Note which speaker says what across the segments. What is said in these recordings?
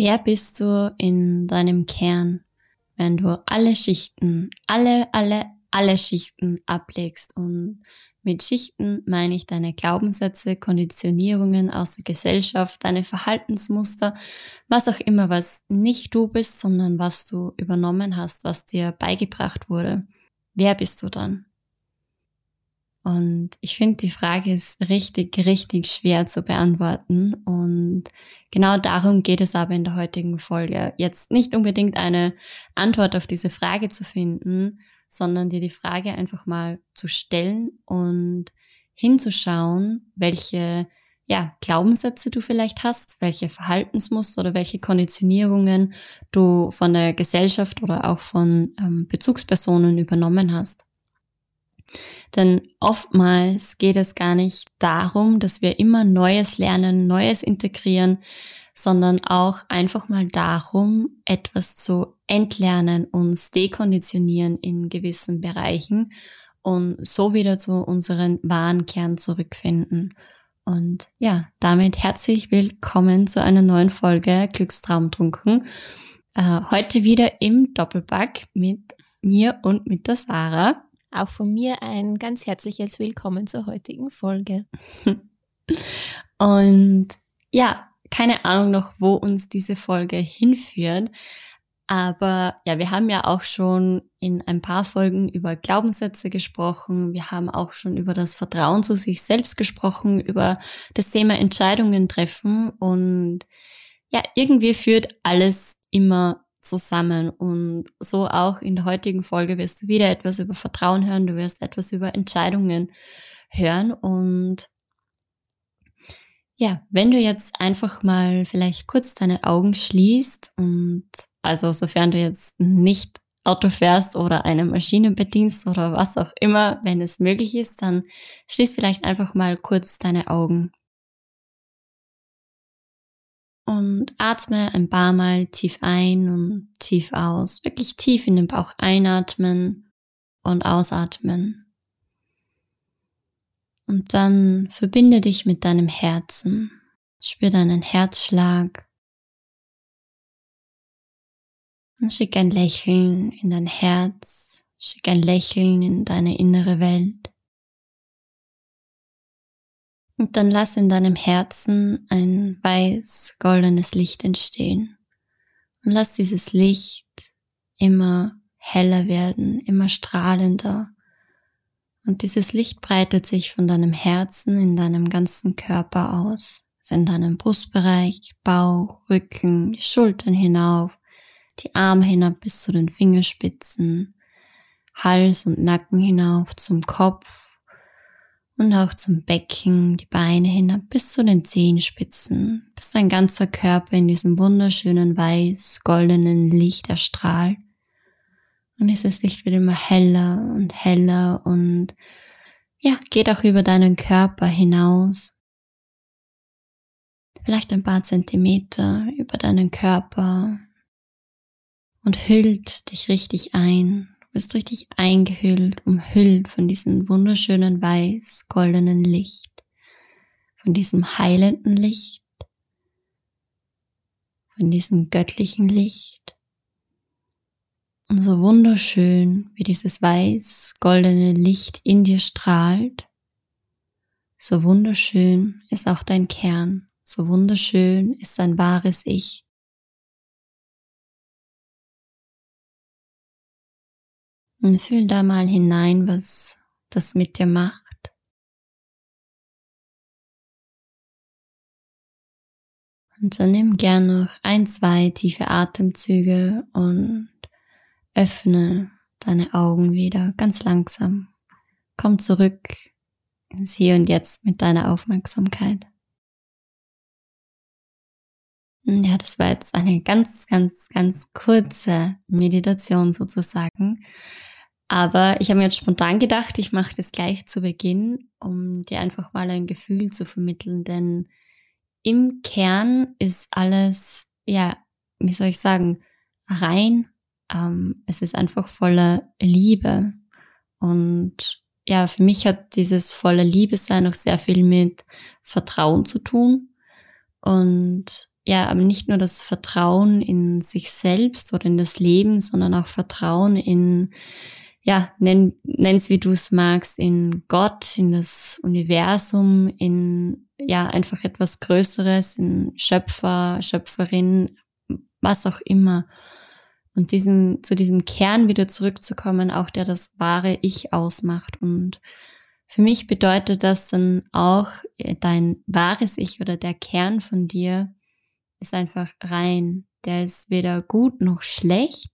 Speaker 1: Wer bist du in deinem Kern, wenn du alle Schichten, alle, alle, alle Schichten ablegst? Und mit Schichten meine ich deine Glaubenssätze, Konditionierungen aus der Gesellschaft, deine Verhaltensmuster, was auch immer, was nicht du bist, sondern was du übernommen hast, was dir beigebracht wurde. Wer bist du dann? Und ich finde, die Frage ist richtig, richtig schwer zu beantworten. Und genau darum geht es aber in der heutigen Folge. Jetzt nicht unbedingt eine Antwort auf diese Frage zu finden, sondern dir die Frage einfach mal zu stellen und hinzuschauen, welche ja, Glaubenssätze du vielleicht hast, welche Verhaltensmuster oder welche Konditionierungen du von der Gesellschaft oder auch von ähm, Bezugspersonen übernommen hast. Denn oftmals geht es gar nicht darum, dass wir immer Neues lernen, Neues integrieren, sondern auch einfach mal darum, etwas zu entlernen, uns dekonditionieren in gewissen Bereichen und so wieder zu unseren wahren Kern zurückfinden. Und ja, damit herzlich willkommen zu einer neuen Folge Glückstraumtrunken. Äh, heute wieder im Doppelpack mit mir und mit der Sarah.
Speaker 2: Auch von mir ein ganz herzliches Willkommen zur heutigen Folge.
Speaker 1: Und ja, keine Ahnung noch, wo uns diese Folge hinführt. Aber ja, wir haben ja auch schon in ein paar Folgen über Glaubenssätze gesprochen. Wir haben auch schon über das Vertrauen zu sich selbst gesprochen, über das Thema Entscheidungen treffen. Und ja, irgendwie führt alles immer zusammen. Und so auch in der heutigen Folge wirst du wieder etwas über Vertrauen hören, du wirst etwas über Entscheidungen hören. Und ja, wenn du jetzt einfach mal vielleicht kurz deine Augen schließt und also sofern du jetzt nicht Auto fährst oder eine Maschine bedienst oder was auch immer, wenn es möglich ist, dann schließ vielleicht einfach mal kurz deine Augen und atme ein paar Mal tief ein und tief aus. Wirklich tief in den Bauch einatmen und ausatmen. Und dann verbinde dich mit deinem Herzen. Spür deinen Herzschlag. Und schick ein Lächeln in dein Herz. Schick ein Lächeln in deine innere Welt. Und dann lass in deinem Herzen ein weiß-goldenes Licht entstehen. Und lass dieses Licht immer heller werden, immer strahlender. Und dieses Licht breitet sich von deinem Herzen in deinem ganzen Körper aus. In deinem Brustbereich, Bauch, Rücken, die Schultern hinauf, die Arme hinab bis zu den Fingerspitzen, Hals und Nacken hinauf zum Kopf, und auch zum Becken, die Beine hinab bis zu den Zehenspitzen, bis dein ganzer Körper in diesem wunderschönen weiß-goldenen Licht erstrahlt. Und dieses Licht wird immer heller und heller und ja, geht auch über deinen Körper hinaus. Vielleicht ein paar Zentimeter über deinen Körper und hüllt dich richtig ein bist richtig eingehüllt, umhüllt von diesem wunderschönen weiß-goldenen Licht, von diesem heilenden Licht, von diesem göttlichen Licht. Und so wunderschön, wie dieses weiß-goldene Licht in dir strahlt, so wunderschön ist auch dein Kern, so wunderschön ist dein wahres Ich. Und fühl da mal hinein, was das mit dir macht. Und dann nimm gern noch ein, zwei tiefe Atemzüge und öffne deine Augen wieder ganz langsam. Komm zurück ins Hier und Jetzt mit deiner Aufmerksamkeit. Ja, das war jetzt eine ganz, ganz, ganz kurze Meditation sozusagen. Aber ich habe mir jetzt spontan gedacht, ich mache das gleich zu Beginn, um dir einfach mal ein Gefühl zu vermitteln. Denn im Kern ist alles, ja, wie soll ich sagen, rein. Ähm, es ist einfach voller Liebe. Und ja, für mich hat dieses voller Liebe sein auch sehr viel mit Vertrauen zu tun. Und ja, aber nicht nur das Vertrauen in sich selbst oder in das Leben, sondern auch Vertrauen in, ja, nenn, nenn's wie du es magst, in Gott, in das Universum, in, ja, einfach etwas Größeres, in Schöpfer, Schöpferin, was auch immer. Und diesen, zu diesem Kern wieder zurückzukommen, auch der das wahre Ich ausmacht. Und für mich bedeutet das dann auch dein wahres Ich oder der Kern von dir, ist einfach rein. Der ist weder gut noch schlecht,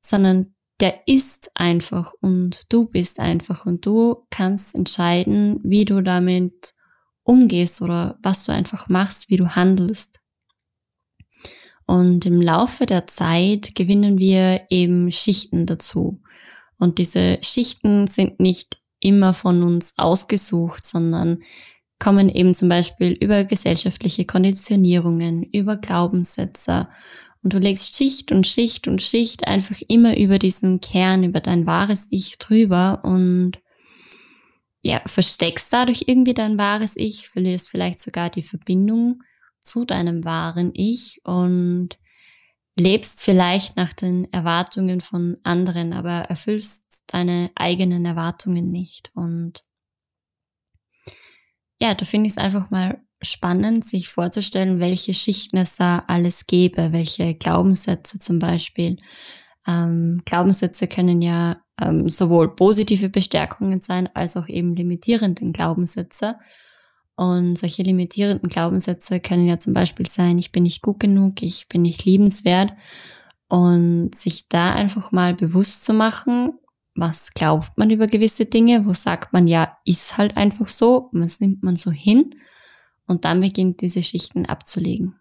Speaker 1: sondern der ist einfach und du bist einfach und du kannst entscheiden, wie du damit umgehst oder was du einfach machst, wie du handelst. Und im Laufe der Zeit gewinnen wir eben Schichten dazu. Und diese Schichten sind nicht immer von uns ausgesucht, sondern kommen eben zum Beispiel über gesellschaftliche Konditionierungen, über Glaubenssätze. Und du legst Schicht und Schicht und Schicht einfach immer über diesen Kern, über dein wahres Ich drüber und ja, versteckst dadurch irgendwie dein wahres Ich, verlierst vielleicht sogar die Verbindung zu deinem wahren Ich und lebst vielleicht nach den Erwartungen von anderen, aber erfüllst deine eigenen Erwartungen nicht. Und ja, da finde ich es einfach mal spannend, sich vorzustellen, welche Schichten es da alles gäbe, welche Glaubenssätze zum Beispiel. Ähm, Glaubenssätze können ja ähm, sowohl positive Bestärkungen sein, als auch eben limitierenden Glaubenssätze. Und solche limitierenden Glaubenssätze können ja zum Beispiel sein, ich bin nicht gut genug, ich bin nicht liebenswert. Und sich da einfach mal bewusst zu machen, was glaubt man über gewisse Dinge, wo sagt man ja, ist halt einfach so, was nimmt man so hin und dann beginnt diese Schichten abzulegen.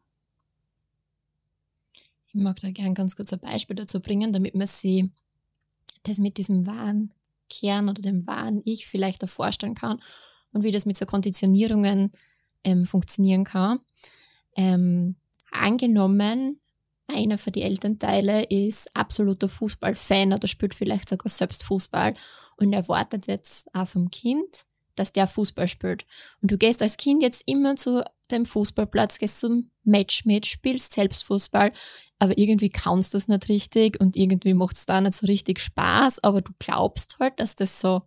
Speaker 2: Ich mag da gern ganz kurz ein Beispiel dazu bringen, damit man sich das mit diesem wahren Kern oder dem wahren Ich vielleicht auch vorstellen kann und wie das mit so Konditionierungen ähm, funktionieren kann. Ähm, angenommen, einer von den Elternteile ist absoluter Fußballfan oder spielt vielleicht sogar selbst Fußball und erwartet jetzt auch vom Kind, dass der Fußball spielt. Und du gehst als Kind jetzt immer zu dem Fußballplatz, gehst zum Match mit, spielst selbst Fußball, aber irgendwie kannst du das nicht richtig und irgendwie macht es da nicht so richtig Spaß, aber du glaubst halt, dass das so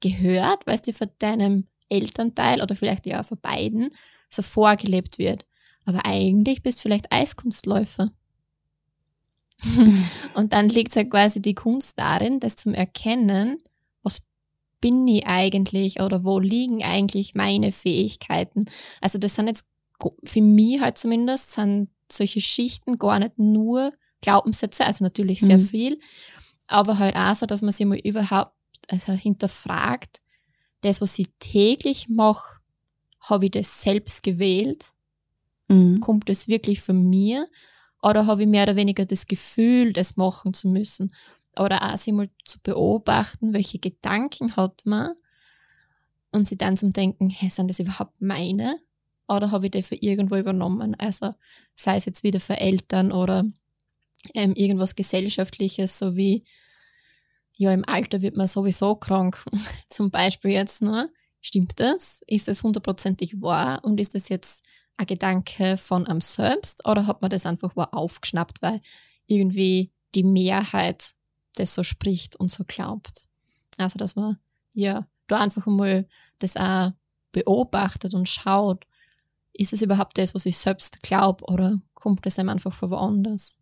Speaker 2: gehört, weil es dir von deinem Elternteil oder vielleicht ja von beiden so vorgelebt wird. Aber eigentlich bist du vielleicht Eiskunstläufer. und dann liegt halt quasi die Kunst darin, das zum Erkennen, bin ich eigentlich oder wo liegen eigentlich meine Fähigkeiten. Also das sind jetzt für mich halt zumindest sind solche Schichten gar nicht nur Glaubenssätze, also natürlich sehr mhm. viel, aber halt auch so, dass man sich mal überhaupt also hinterfragt, das, was ich täglich mache, habe ich das selbst gewählt? Mhm. Kommt es wirklich von mir? Oder habe ich mehr oder weniger das Gefühl, das machen zu müssen? Oder auch sich mal zu beobachten, welche Gedanken hat man und sie dann zum Denken, hey, sind das überhaupt meine? Oder habe ich die für irgendwo übernommen? Also sei es jetzt wieder für Eltern oder ähm, irgendwas Gesellschaftliches, so wie ja, im Alter wird man sowieso krank. Zum Beispiel jetzt nur. Stimmt das? Ist das hundertprozentig wahr? Und ist das jetzt ein Gedanke von einem selbst oder hat man das einfach wahr aufgeschnappt, weil irgendwie die Mehrheit das so spricht und so glaubt? Also, dass man ja da einfach mal das auch beobachtet und schaut, ist es überhaupt das, was ich selbst glaube oder kommt das einem einfach von woanders?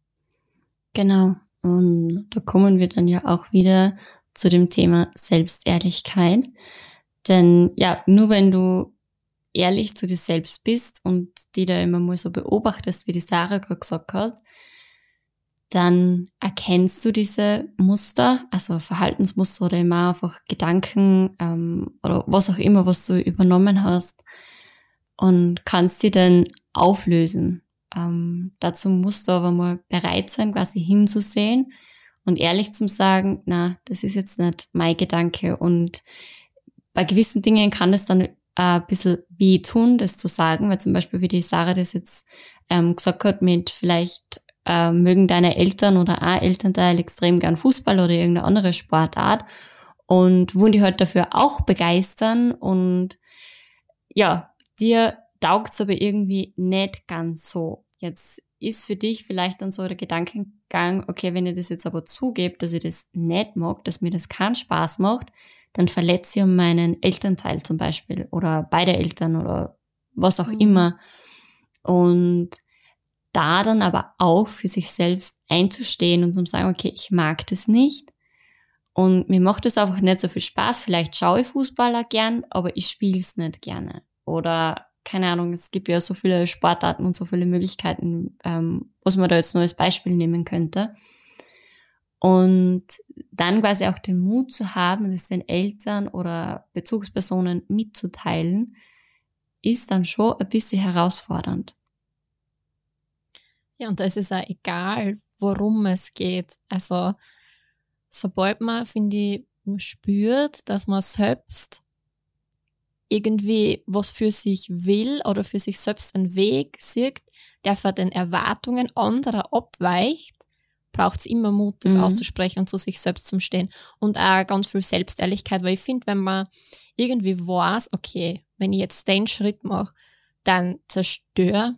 Speaker 1: Genau. Und da kommen wir dann ja auch wieder zu dem Thema Selbstehrlichkeit. Denn ja, nur wenn du ehrlich zu dir selbst bist und die da immer mal so beobachtest, wie die Sarah gerade gesagt hat, dann erkennst du diese Muster, also Verhaltensmuster oder immer einfach Gedanken ähm, oder was auch immer, was du übernommen hast und kannst sie dann auflösen. Ähm, dazu musst du aber mal bereit sein, quasi hinzusehen und ehrlich zu sagen, na, das ist jetzt nicht mein Gedanke. Und bei gewissen Dingen kann es dann äh, ein bisschen weh tun, das zu sagen, weil zum Beispiel, wie die Sarah das jetzt ähm, gesagt hat, mit vielleicht äh, mögen deine Eltern oder ein Elternteil extrem gern Fußball oder irgendeine andere Sportart und wollen die halt dafür auch begeistern und ja, dir taugt's aber irgendwie nicht ganz so. Jetzt ist für dich vielleicht dann so der Gedankengang, okay, wenn ich das jetzt aber zugebe, dass ich das nicht mag, dass mir das keinen Spaß macht, dann verletze ich meinen Elternteil zum Beispiel oder beide Eltern oder was auch mhm. immer. Und da dann aber auch für sich selbst einzustehen und zu sagen, okay, ich mag das nicht. Und mir macht es einfach nicht so viel Spaß. Vielleicht schaue ich Fußballer gern, aber ich spiele es nicht gerne. Oder keine Ahnung, es gibt ja so viele Sportarten und so viele Möglichkeiten, ähm, was man da jetzt nur als Beispiel nehmen könnte. Und dann quasi auch den Mut zu haben, es den Eltern oder Bezugspersonen mitzuteilen, ist dann schon ein bisschen herausfordernd.
Speaker 2: Ja, und da ist es auch egal, worum es geht. Also, sobald man, finde ich, spürt, dass man selbst irgendwie was für sich will oder für sich selbst einen Weg sieht, der vor den Erwartungen anderer abweicht, braucht es immer Mut, das mhm. auszusprechen und zu sich selbst zu stehen. Und auch ganz viel Selbstehrlichkeit, weil ich finde, wenn man irgendwie weiß, okay, wenn ich jetzt den Schritt mache, dann zerstöre,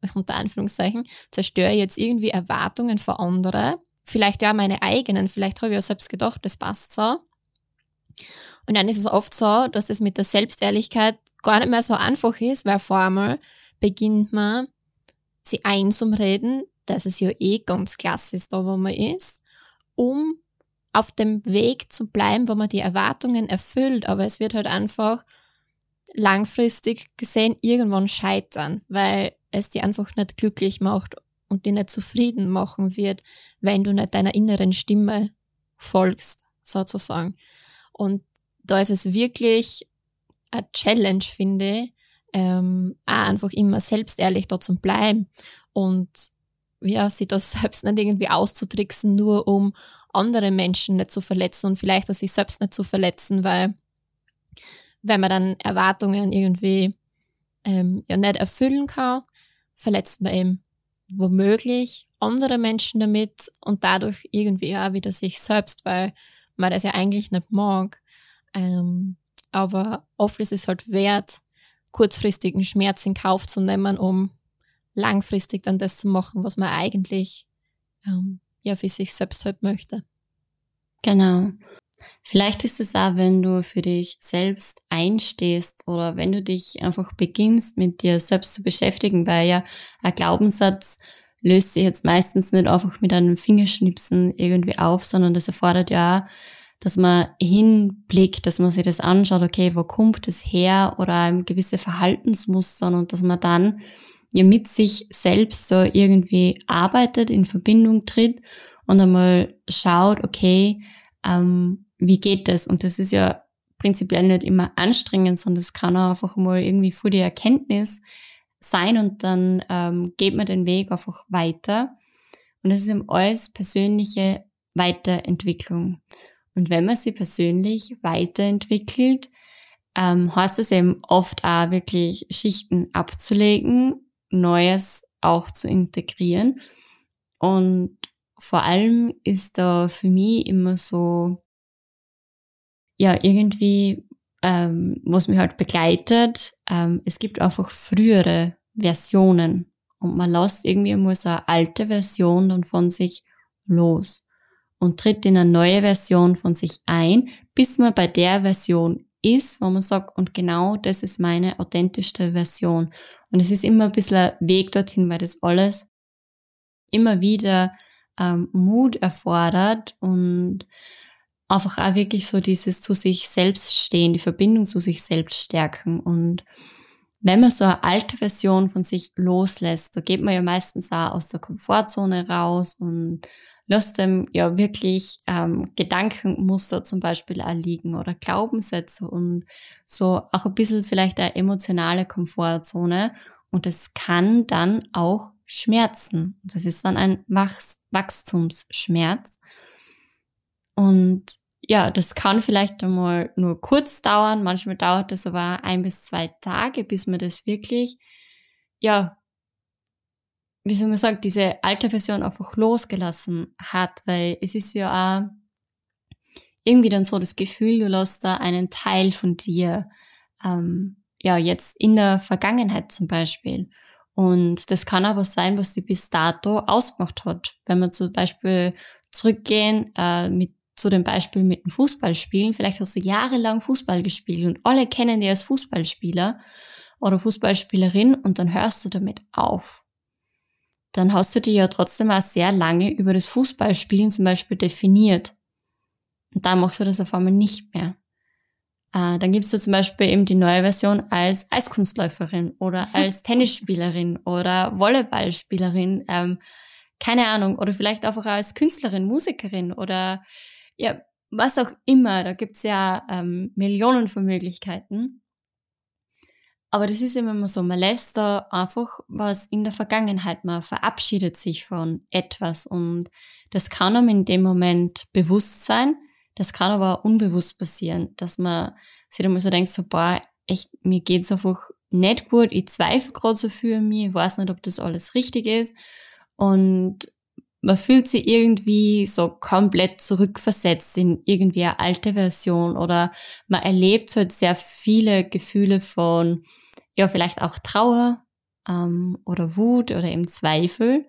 Speaker 2: unter Anführungszeichen, zerstöre jetzt irgendwie Erwartungen von anderen, vielleicht ja meine eigenen, vielleicht habe ich ja selbst gedacht, das passt so. Und dann ist es oft so, dass es mit der Selbstehrlichkeit gar nicht mehr so einfach ist, weil vor einmal beginnt man, sie einzumreden, dass es ja eh ganz klasse ist, da wo man ist, um auf dem Weg zu bleiben, wo man die Erwartungen erfüllt. Aber es wird halt einfach langfristig gesehen irgendwann scheitern, weil es die einfach nicht glücklich macht und die nicht zufrieden machen wird, wenn du nicht deiner inneren Stimme folgst, sozusagen. Und da ist es wirklich eine Challenge, finde ich, ähm, auch einfach immer selbstehrlich da zu bleiben und ja, sich das selbst nicht irgendwie auszutricksen, nur um andere Menschen nicht zu verletzen und vielleicht auch sich selbst nicht zu verletzen, weil wenn man dann Erwartungen irgendwie ähm, ja nicht erfüllen kann, verletzt man eben womöglich andere Menschen damit und dadurch irgendwie auch wieder sich selbst, weil man das ja eigentlich nicht mag. Ähm, aber oft ist es halt wert, kurzfristigen Schmerz in Kauf zu nehmen, um langfristig dann das zu machen, was man eigentlich ähm, ja für sich selbst halt möchte.
Speaker 1: Genau. Vielleicht ist es auch, wenn du für dich selbst einstehst oder wenn du dich einfach beginnst, mit dir selbst zu beschäftigen, weil ja ein Glaubenssatz löst sich jetzt meistens nicht einfach mit einem Fingerschnipsen irgendwie auf, sondern das erfordert ja dass man hinblickt, dass man sich das anschaut, okay, wo kommt es her? Oder gewisse Verhaltensmustern und dass man dann ja mit sich selbst so irgendwie arbeitet, in Verbindung tritt und einmal schaut, okay, ähm, wie geht das? Und das ist ja prinzipiell nicht immer anstrengend, sondern es kann auch einfach mal irgendwie vor die Erkenntnis sein und dann ähm, geht man den Weg einfach weiter. Und das ist eben alles persönliche Weiterentwicklung. Und wenn man sie persönlich weiterentwickelt, ähm, heißt es eben oft auch wirklich Schichten abzulegen, Neues auch zu integrieren. Und vor allem ist da für mich immer so, ja, irgendwie, ähm, was mich halt begleitet, ähm, es gibt einfach frühere Versionen und man lässt irgendwie mal so eine alte Version dann von sich los und tritt in eine neue Version von sich ein, bis man bei der Version ist, wo man sagt, und genau das ist meine authentischste Version. Und es ist immer ein bisschen ein Weg dorthin, weil das alles immer wieder ähm, Mut erfordert und einfach auch wirklich so dieses zu sich selbst stehen, die Verbindung zu sich selbst stärken. Und wenn man so eine alte Version von sich loslässt, da geht man ja meistens auch aus der Komfortzone raus und lässt dem ja wirklich ähm, Gedankenmuster zum Beispiel erliegen oder Glaubenssätze und so auch ein bisschen vielleicht eine emotionale Komfortzone. Und es kann dann auch Schmerzen. Das ist dann ein Wachs Wachstumsschmerz. Und ja, das kann vielleicht einmal nur kurz dauern. Manchmal dauert es aber ein bis zwei Tage, bis man das wirklich, ja, wie soll man sagen, diese alte Version einfach losgelassen hat, weil es ist ja auch irgendwie dann so das Gefühl, du lässt da einen Teil von dir, ähm, ja, jetzt in der Vergangenheit zum Beispiel. Und das kann aber sein, was die bis dato ausgemacht hat. Wenn wir zum Beispiel zurückgehen äh, mit, zu dem Beispiel mit dem Fußballspielen, vielleicht hast du jahrelang Fußball gespielt und alle kennen dich als Fußballspieler oder Fußballspielerin und dann hörst du damit auf dann hast du dich ja trotzdem auch sehr lange über das Fußballspielen zum Beispiel definiert. Und da machst du das auf einmal nicht mehr. Äh, dann gibst du zum Beispiel eben die neue Version als Eiskunstläuferin oder als Tennisspielerin oder Volleyballspielerin, ähm, keine Ahnung, oder vielleicht einfach als Künstlerin, Musikerin oder ja, was auch immer. Da gibt's ja ähm, Millionen von Möglichkeiten. Aber das ist immer so, man lässt da einfach was in der Vergangenheit, man verabschiedet sich von etwas und das kann einem in dem Moment bewusst sein, das kann aber auch unbewusst passieren, dass man sich dann mal so denkt, so, boah, echt, mir geht's einfach nicht gut, ich zweifle gerade so an mir, ich weiß nicht, ob das alles richtig ist und man fühlt sich irgendwie so komplett zurückversetzt in irgendwie eine alte Version oder man erlebt halt sehr viele Gefühle von, ja, vielleicht auch Trauer ähm, oder Wut oder eben Zweifel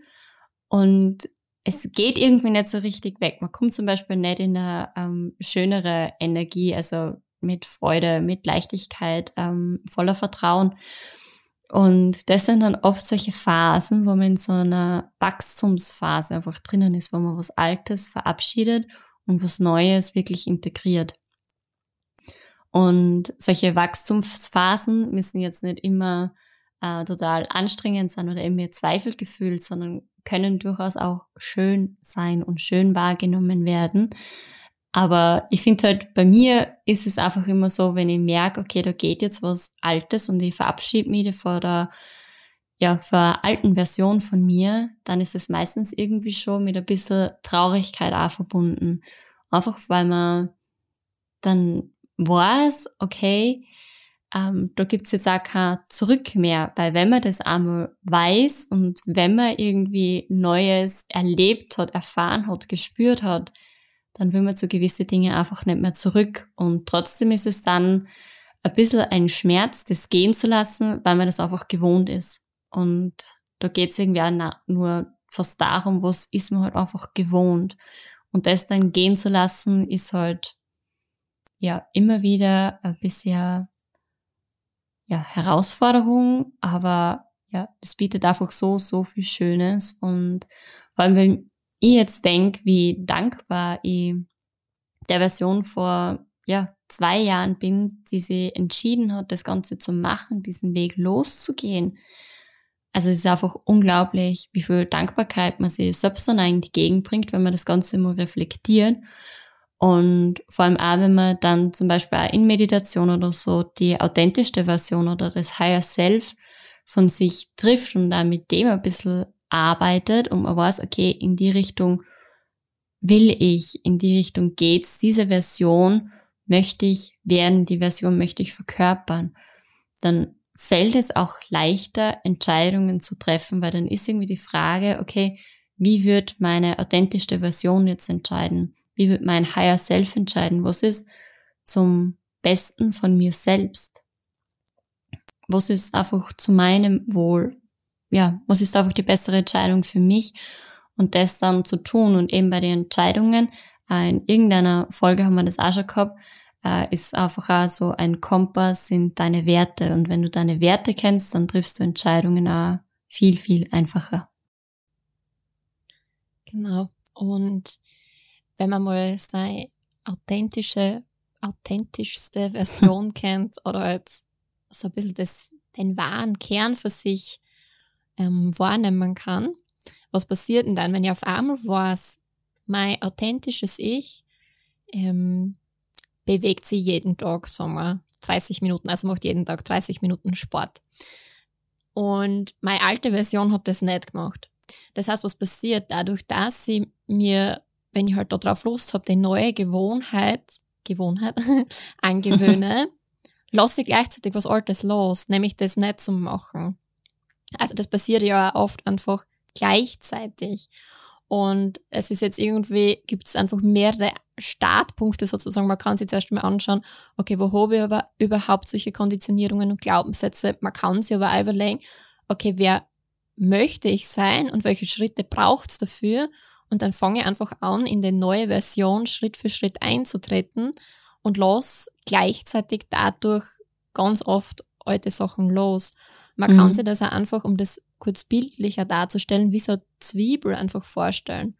Speaker 1: und es geht irgendwie nicht so richtig weg. Man kommt zum Beispiel nicht in eine ähm, schönere Energie, also mit Freude, mit Leichtigkeit, ähm, voller Vertrauen. Und das sind dann oft solche Phasen, wo man in so einer Wachstumsphase einfach drinnen ist, wo man was Altes verabschiedet und was Neues wirklich integriert. Und solche Wachstumsphasen müssen jetzt nicht immer äh, total anstrengend sein oder immer Zweifelgefühl, sondern können durchaus auch schön sein und schön wahrgenommen werden. Aber ich finde halt, bei mir ist es einfach immer so, wenn ich merke, okay, da geht jetzt was Altes und ich verabschiede mich vor der, ja, vor der alten Version von mir, dann ist es meistens irgendwie schon mit ein bisschen Traurigkeit auch verbunden. Einfach weil man dann weiß, okay, ähm, da gibt's jetzt auch kein Zurück mehr, weil wenn man das einmal weiß und wenn man irgendwie Neues erlebt hat, erfahren hat, gespürt hat, dann will man zu gewisse Dinge einfach nicht mehr zurück. Und trotzdem ist es dann ein bisschen ein Schmerz, das gehen zu lassen, weil man das einfach gewohnt ist. Und da geht es irgendwie auch nur fast darum, was ist man halt einfach gewohnt. Und das dann gehen zu lassen, ist halt ja immer wieder ein bisschen ja, Herausforderung, aber ja, das bietet einfach so, so viel Schönes. Und vor allem, ich jetzt denke, wie dankbar ich der Version vor ja, zwei Jahren bin, die sie entschieden hat, das Ganze zu machen, diesen Weg loszugehen. Also es ist einfach unglaublich, wie viel Dankbarkeit man sich selbst dann eigentlich entgegenbringt, wenn man das Ganze immer reflektiert. Und vor allem auch, wenn man dann zum Beispiel auch in Meditation oder so die authentischste Version oder das Higher Self von sich trifft und da mit dem ein bisschen arbeitet und man weiß, okay, in die Richtung will ich, in die Richtung geht's, diese Version möchte ich werden, die Version möchte ich verkörpern, dann fällt es auch leichter, Entscheidungen zu treffen, weil dann ist irgendwie die Frage, okay, wie wird meine authentischste Version jetzt entscheiden? Wie wird mein Higher Self entscheiden? Was ist zum Besten von mir selbst? Was ist einfach zu meinem Wohl? Ja, was ist einfach die bessere Entscheidung für mich? Und das dann zu tun und eben bei den Entscheidungen, äh, in irgendeiner Folge haben wir das auch schon gehabt, äh, ist einfach auch so ein Kompass sind deine Werte. Und wenn du deine Werte kennst, dann triffst du Entscheidungen auch viel, viel einfacher.
Speaker 2: Genau. Und wenn man mal seine authentische, authentischste Version kennt oder halt so ein bisschen das, den wahren Kern für sich ähm, wahrnehmen kann, was passiert denn dann, wenn ich auf einmal weiß, mein authentisches Ich ähm, bewegt sich jeden Tag, sagen wir, 30 Minuten, also macht jeden Tag 30 Minuten Sport. Und meine alte Version hat das nicht gemacht. Das heißt, was passiert? Dadurch, dass ich mir, wenn ich halt darauf Lust habe, die neue Gewohnheit, Gewohnheit angewöhne, lasse ich gleichzeitig was Altes los, nämlich das nicht zu machen. Also das passiert ja oft einfach gleichzeitig. Und es ist jetzt irgendwie, gibt es einfach mehrere Startpunkte sozusagen. Man kann sich zuerst mal anschauen, okay, wo habe ich aber überhaupt solche Konditionierungen und Glaubenssätze? Man kann sich aber auch überlegen, okay, wer möchte ich sein und welche Schritte braucht es dafür? Und dann fange ich einfach an, in die neue Version Schritt für Schritt einzutreten und lass gleichzeitig dadurch ganz oft alte Sachen los. Man mhm. kann sich das auch einfach, um das kurz bildlicher darzustellen, wie so eine Zwiebel einfach vorstellen.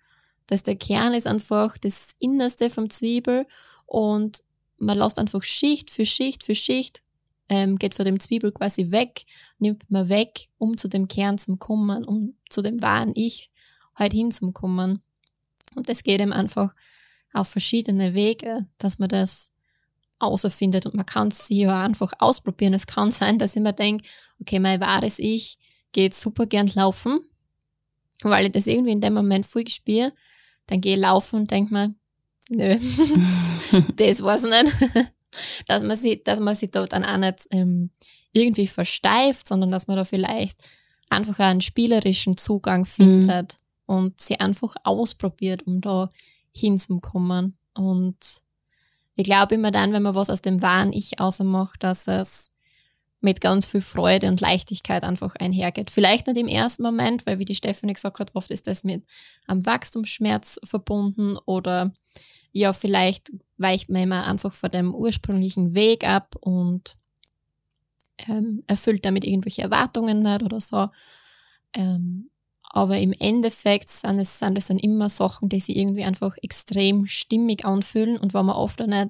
Speaker 2: Dass der Kern ist einfach das Innerste vom Zwiebel und man lässt einfach Schicht für Schicht für Schicht, ähm, geht von dem Zwiebel quasi weg, nimmt man weg, um zu dem Kern zu kommen, um zu dem wahren Ich halt hinzukommen. Und das geht eben einfach auf verschiedene Wege, dass man das außerfindet und man kann es ja einfach ausprobieren. Es kann sein, dass ich mir denke, okay, mein wahres Ich geht super gern laufen, weil ich das irgendwie in dem Moment voll spüre. Dann gehe ich laufen und denke mir, nö, das war's nicht. dass man sich, dass man sich dort dann auch nicht ähm, irgendwie versteift, sondern dass man da vielleicht einfach einen spielerischen Zugang mhm. findet mhm. und sie einfach ausprobiert, um da hinzukommen. Und ich glaube immer dann, wenn man was aus dem wahren Ich ausmacht, dass es mit ganz viel Freude und Leichtigkeit einfach einhergeht. Vielleicht nicht im ersten Moment, weil wie die Stephanie gesagt hat, oft ist das mit einem Wachstumsschmerz verbunden oder ja, vielleicht weicht man immer einfach von dem ursprünglichen Weg ab und ähm, erfüllt damit irgendwelche Erwartungen nicht oder so. Ähm, aber im Endeffekt sind es, sind es dann immer Sachen, die sich irgendwie einfach extrem stimmig anfühlen und wo man oft auch nicht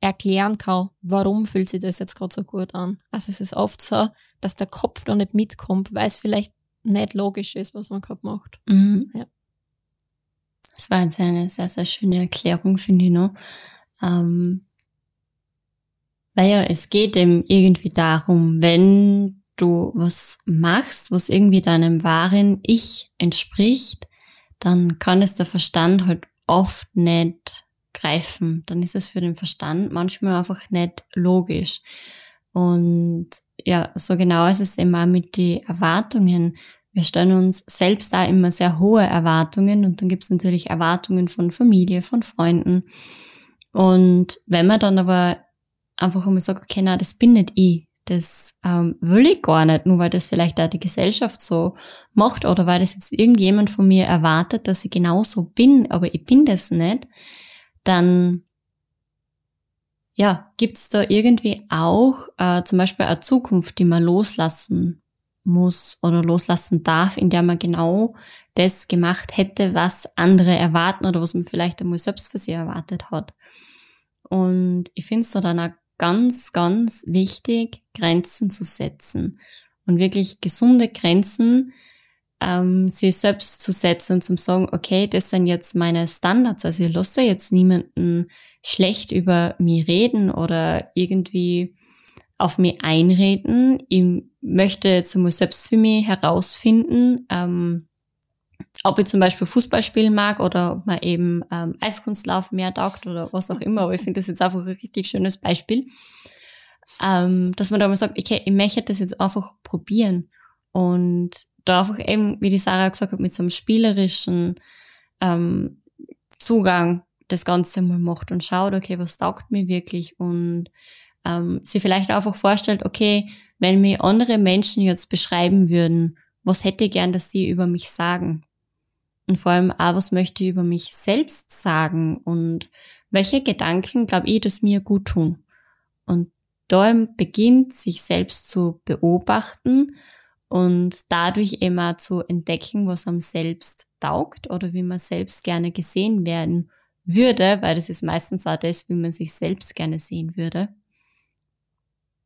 Speaker 2: erklären kann, warum fühlt sich das jetzt gerade so gut an. Also es ist oft so, dass der Kopf da nicht mitkommt, weil es vielleicht nicht logisch ist, was man gerade macht. Mhm. Ja.
Speaker 1: Das war jetzt eine sehr, sehr schöne Erklärung, finde ich noch. Ähm, weil ja, es geht eben irgendwie darum, wenn du was machst, was irgendwie deinem wahren Ich entspricht, dann kann es der Verstand halt oft nicht greifen. Dann ist es für den Verstand manchmal einfach nicht logisch. Und ja, so genau ist es immer mit den Erwartungen. Wir stellen uns selbst da immer sehr hohe Erwartungen und dann gibt es natürlich Erwartungen von Familie, von Freunden. Und wenn man dann aber einfach einmal sagt, okay, na, das bin nicht ich, das ähm, will ich gar nicht, nur weil das vielleicht auch die Gesellschaft so macht oder weil das jetzt irgendjemand von mir erwartet, dass ich genauso bin, aber ich bin das nicht, dann ja, gibt's da irgendwie auch äh, zum Beispiel eine Zukunft, die man loslassen muss oder loslassen darf, in der man genau das gemacht hätte, was andere erwarten oder was man vielleicht einmal selbst für sie erwartet hat. Und ich finde es da dann auch ganz, ganz wichtig, Grenzen zu setzen und wirklich gesunde Grenzen ähm, sich selbst zu setzen und zu sagen, okay, das sind jetzt meine Standards. Also ich lasse jetzt niemanden schlecht über mich reden oder irgendwie auf mich einreden. Ich möchte jetzt einmal selbst für mich herausfinden, ähm, ob ich zum Beispiel Fußball spielen mag oder ob man eben ähm, Eiskunstlauf mehr taugt oder was auch immer. Aber ich finde das jetzt einfach ein richtig schönes Beispiel. Ähm, dass man da mal sagt, okay, ich möchte das jetzt einfach probieren. Und da einfach eben, wie die Sarah gesagt hat, mit so einem spielerischen ähm, Zugang das Ganze mal macht und schaut, okay, was taugt mir wirklich und ähm, sie vielleicht einfach vorstellt, okay, wenn mir andere Menschen jetzt beschreiben würden, was hätte ich gern, dass sie über mich sagen? Und vor allem auch, was möchte ich über mich selbst sagen? Und welche Gedanken glaube ich, dass mir gut tun? Und da beginnt, sich selbst zu beobachten und dadurch immer zu entdecken, was am selbst taugt oder wie man selbst gerne gesehen werden würde, weil das ist meistens auch das, wie man sich selbst gerne sehen würde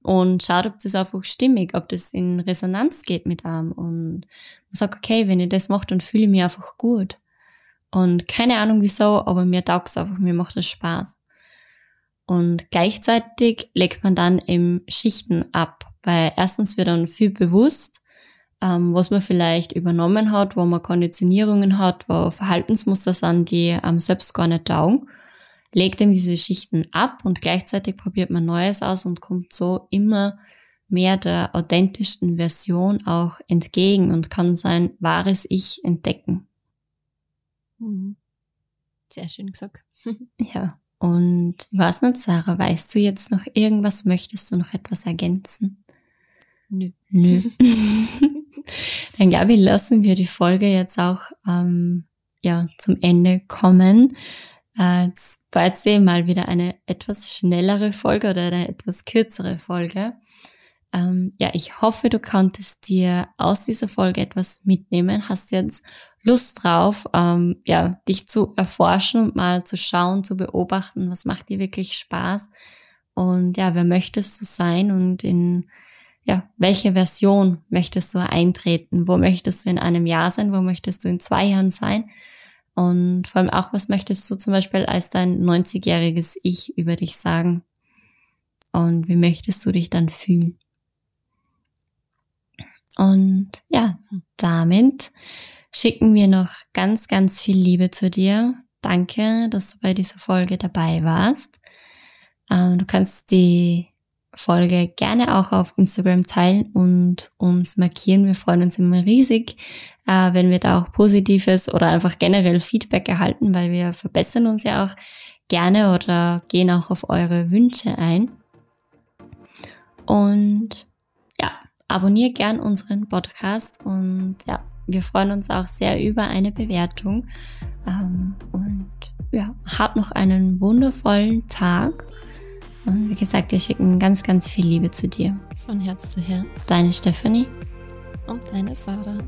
Speaker 1: und schaut, ob das einfach stimmig, ob das in Resonanz geht mit einem und man sagt, okay, wenn ich das mache, dann fühle ich mich einfach gut. Und keine Ahnung wieso, aber mir taugt es einfach, mir macht es Spaß. Und gleichzeitig legt man dann eben Schichten ab, weil erstens wird dann viel bewusst, ähm, was man vielleicht übernommen hat, wo man Konditionierungen hat, wo Verhaltensmuster sind, die einem selbst gar nicht taugen, legt ihm diese Schichten ab und gleichzeitig probiert man Neues aus und kommt so immer mehr der authentischsten Version auch entgegen und kann sein wahres Ich entdecken.
Speaker 2: Mhm. Sehr schön gesagt.
Speaker 1: ja. Und was nicht, Sarah, weißt du jetzt noch irgendwas? Möchtest du noch etwas ergänzen?
Speaker 2: Nö.
Speaker 1: Nö. Dann glaube ich, lassen wir die Folge jetzt auch ähm, ja, zum Ende kommen. Äh, mal wieder eine etwas schnellere Folge oder eine etwas kürzere Folge. Ähm, ja, ich hoffe, du konntest dir aus dieser Folge etwas mitnehmen, hast jetzt Lust drauf, ähm, ja, dich zu erforschen und mal zu schauen, zu beobachten, was macht dir wirklich Spaß und ja, wer möchtest du sein und in ja, welche Version möchtest du eintreten? Wo möchtest du in einem Jahr sein? Wo möchtest du in zwei Jahren sein? Und vor allem auch, was möchtest du zum Beispiel als dein 90-jähriges Ich über dich sagen? Und wie möchtest du dich dann fühlen? Und ja, damit schicken wir noch ganz, ganz viel Liebe zu dir. Danke, dass du bei dieser Folge dabei warst. Ähm, du kannst die Folge gerne auch auf Instagram teilen und uns markieren. Wir freuen uns immer riesig, äh, wenn wir da auch positives oder einfach generell Feedback erhalten, weil wir verbessern uns ja auch gerne oder gehen auch auf eure Wünsche ein. Und abonniere gern unseren Podcast und ja, wir freuen uns auch sehr über eine Bewertung. Ähm, und ja, hab noch einen wundervollen Tag. Und wie gesagt, wir schicken ganz, ganz viel Liebe zu dir.
Speaker 2: Von Herz zu Herz.
Speaker 1: Deine Stephanie.
Speaker 2: Und deine Sarah.